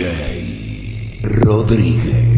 DJ Rodríguez.